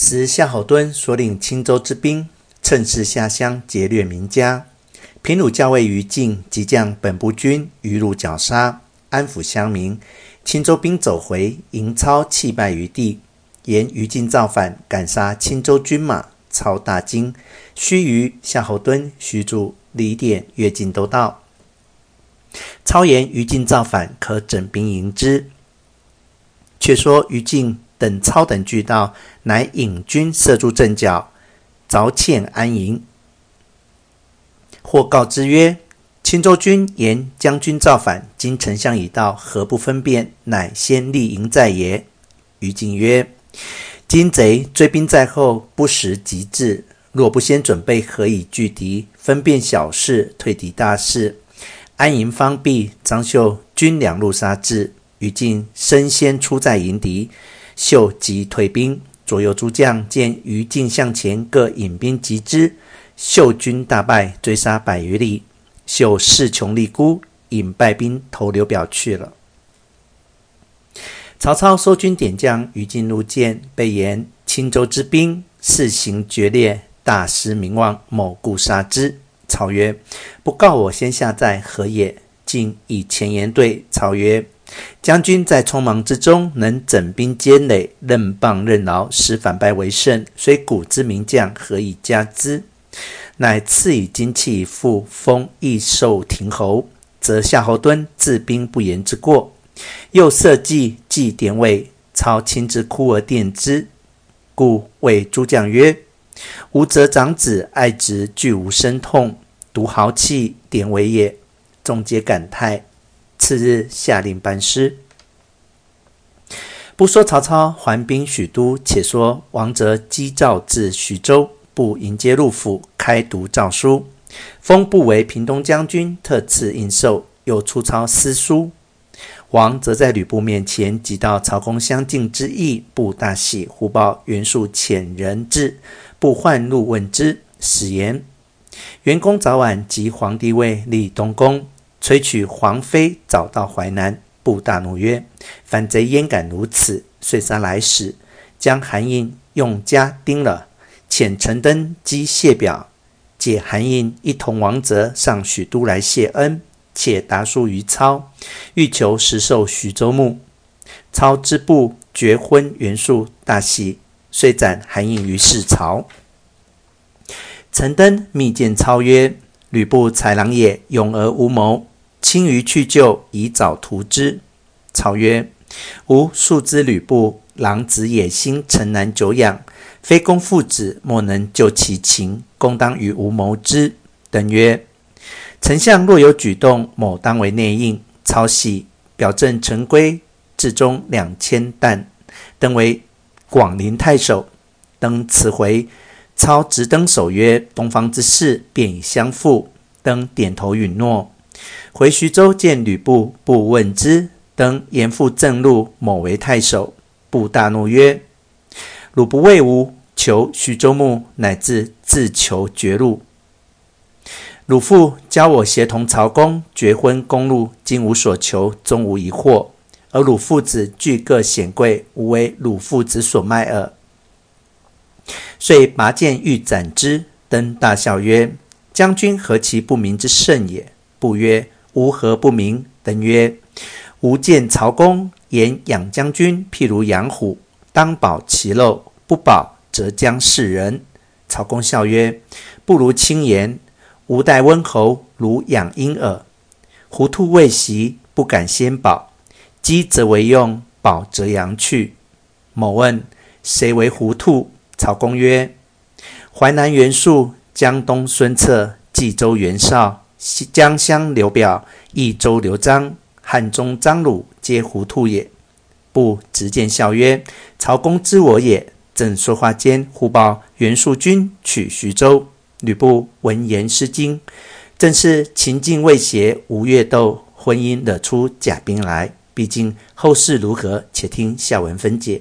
时夏侯惇所领青州之兵，趁势下乡劫掠民家。平鲁校尉于禁即将本部军于路绞杀，安抚乡民。青州兵走回，迎操弃败于地。言于禁造反，赶杀青州军马。操大惊，须臾，夏侯惇、许褚、李典乐进都到。操言于禁造反，可整兵迎之。却说于禁等操等俱到，乃引军设住阵脚，凿堑安营。或告之曰：“青州军言将军造反，今丞相已到，何不分辨？乃先立营在也。”于禁曰：“今贼追兵在后，不时急至，若不先准备，何以拒敌？分辨小事，退敌大事。安营方毕，张绣军两路杀至，于禁身先出寨迎敌，秀即退兵。左右诸将见于禁向前，各引兵击之。”绣军大败，追杀百余里。秀势穷力孤，引败兵投刘表去了。曹操收军点将，于禁入见，备言青州之兵肆行决裂，大失名望，某故杀之。操曰：“不告我先下寨，何也？”禁以前言对操曰：“将军在匆忙之中，能整兵坚垒，任棒任劳，使反败为胜，虽古之名将，何以加之？”乃赐以金器复，封益寿亭侯，则夏侯惇治兵不严之过。又设计祭典韦，操亲自哭而奠之。故谓诸将曰：“吾则长子爱侄，俱无生痛，独豪气典韦也。”众皆感叹。次日，下令班师。不说曹操还兵许都，且说王泽击诏至徐州。不迎接入府，开读诏书，封部为平东将军，特赐印绶，又出操私书。王则在吕布面前即到曹公相敬之意，布大喜，忽报袁术遣人至，布唤入问之，使言袁公早晚即皇帝位立东宫，催取皇妃早到淮南。布大怒曰：“反贼焉敢如此！”遂杀来使，将韩胤用枷钉了。遣陈登击谢表，解韩胤一同王泽上许都来谢恩，且答书于操，欲求实授徐州牧。操知布绝婚袁术，大喜，遂斩韩胤于市朝。陈登密见操曰：“吕布豺狼也，勇而无谋，轻于去救，以早图之。”操曰：“吾素知吕布狼子野心，城难久养。”非公父子，莫能救其情。公当与吾谋之。登曰：“丞相若有举动，某当为内应。”操喜，表赠陈规、至中两千石。登为广陵太守。登辞回，操执登手曰：“东方之事，便已相负。”登点头允诺。回徐州见吕布，布问之，登严复正路，某为太守。布大怒曰：“汝不为吾。”求徐州牧，乃至自求绝路。汝父教我协同曹公绝婚公路，今无所求，终无一获。而汝父子俱各显贵，吾为汝父子所卖耳。遂拔剑欲斩之。登大笑曰：“将军何其不明之甚也！”不曰：“吾何不明？”登曰：“吾见曹公言养将军，譬如养虎，当保其肉，不保。”则将噬人。曹公笑曰：“不如轻言。吾待温侯如养婴儿。狐兔未袭，不敢先保；鸡则为用，保则扬去。”某问：“谁为狐兔？”曹公曰：“淮南袁术，江东孙策，冀州袁绍，江相刘表，益州刘璋，汉中张鲁，皆糊涂也。”布执剑笑曰：“曹公知我也。”正说话间，忽报袁术军取徐州。吕布闻言失惊，正是秦晋未协，吴越斗，婚姻惹出甲兵来。毕竟后事如何？且听下文分解。